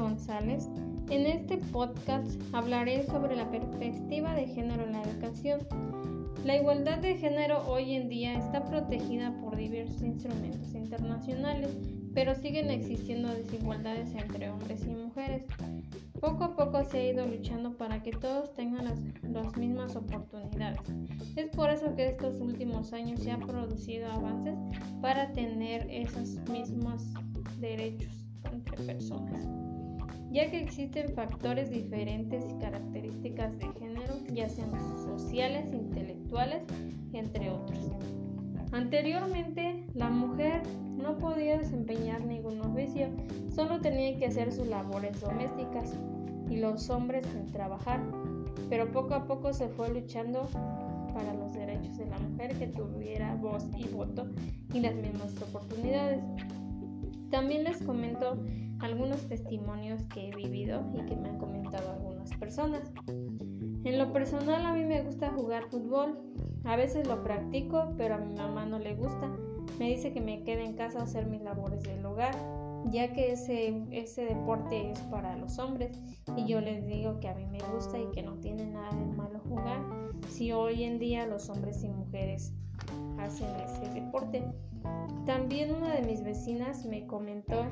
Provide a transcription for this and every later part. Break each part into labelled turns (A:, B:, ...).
A: González. En este podcast hablaré sobre la perspectiva de género en la educación. La igualdad de género hoy en día está protegida por diversos instrumentos internacionales, pero siguen existiendo desigualdades entre hombres y mujeres. Poco a poco se ha ido luchando para que todos tengan las, las, mismas oportunidades. Es por eso que estos últimos años se han producido avances para tener esos mismos derechos entre personas, ya que existen factores diferentes y características de género, ya sean sociales, intelectuales, entre otros. Anteriormente, la mujer no podía desempeñar ningún oficio, solo tenía que hacer sus labores domésticas y los hombres en trabajar, pero poco a poco se fue luchando para los derechos de la mujer que tuviera voz y voto y las mismas oportunidades. También les comento algunos testimonios que he vivido y que me han comentado algunas personas. En lo personal a mí me gusta jugar fútbol. A veces lo practico, pero a mi mamá no le gusta. Me dice que me quede en casa a hacer mis labores del hogar, ya que ese, ese deporte es para los hombres. Y yo les digo que a mí me gusta y que no tiene nada de malo jugar. Si hoy en día los hombres y mujeres hacen ese deporte. También una de mis vecinas me comentó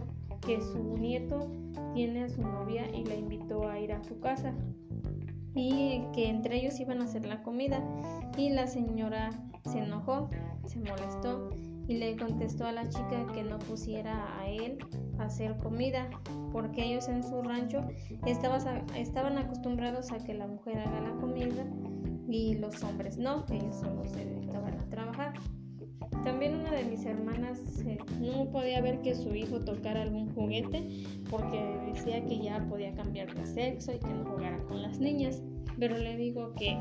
A: que su nieto tiene a su novia y la invitó a ir a su casa y que entre ellos iban a hacer la comida y la señora se enojó, se molestó y le contestó a la chica que no pusiera a él a hacer comida porque ellos en su rancho estaban acostumbrados a que la mujer haga la comida y los hombres no, ellos solo se dedicaban a trabajar. También una de mis hermanas eh, no podía ver que su hijo tocara algún juguete porque decía que ya podía cambiar de sexo y que no jugara con las niñas. Pero le digo que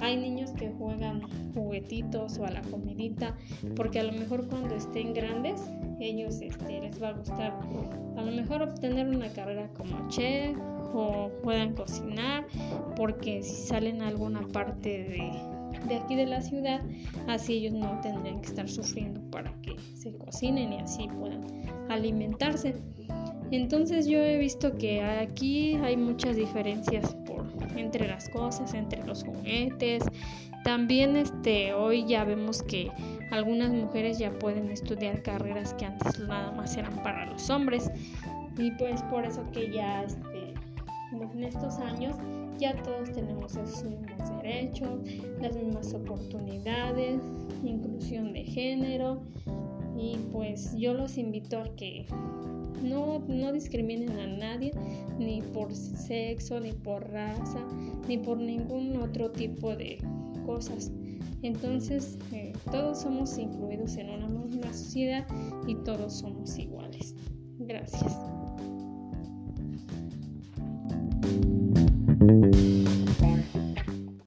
A: hay niños que juegan juguetitos o a la comidita porque a lo mejor cuando estén grandes ellos este, les va a gustar a lo mejor obtener una carrera como chef o puedan cocinar porque si salen a alguna parte de de aquí de la ciudad, así ellos no tendrían que estar sufriendo para que se cocinen y así puedan alimentarse. Entonces yo he visto que aquí hay muchas diferencias por entre las cosas, entre los juguetes. También este hoy ya vemos que algunas mujeres ya pueden estudiar carreras que antes nada más eran para los hombres y pues por eso que ya en estos años ya todos tenemos esos mismos derechos, las mismas oportunidades, inclusión de género y pues yo los invito a que no, no discriminen a nadie ni por sexo, ni por raza, ni por ningún otro tipo de cosas. Entonces, eh, todos somos incluidos en una misma sociedad y todos somos iguales. Gracias. Mm-hmm.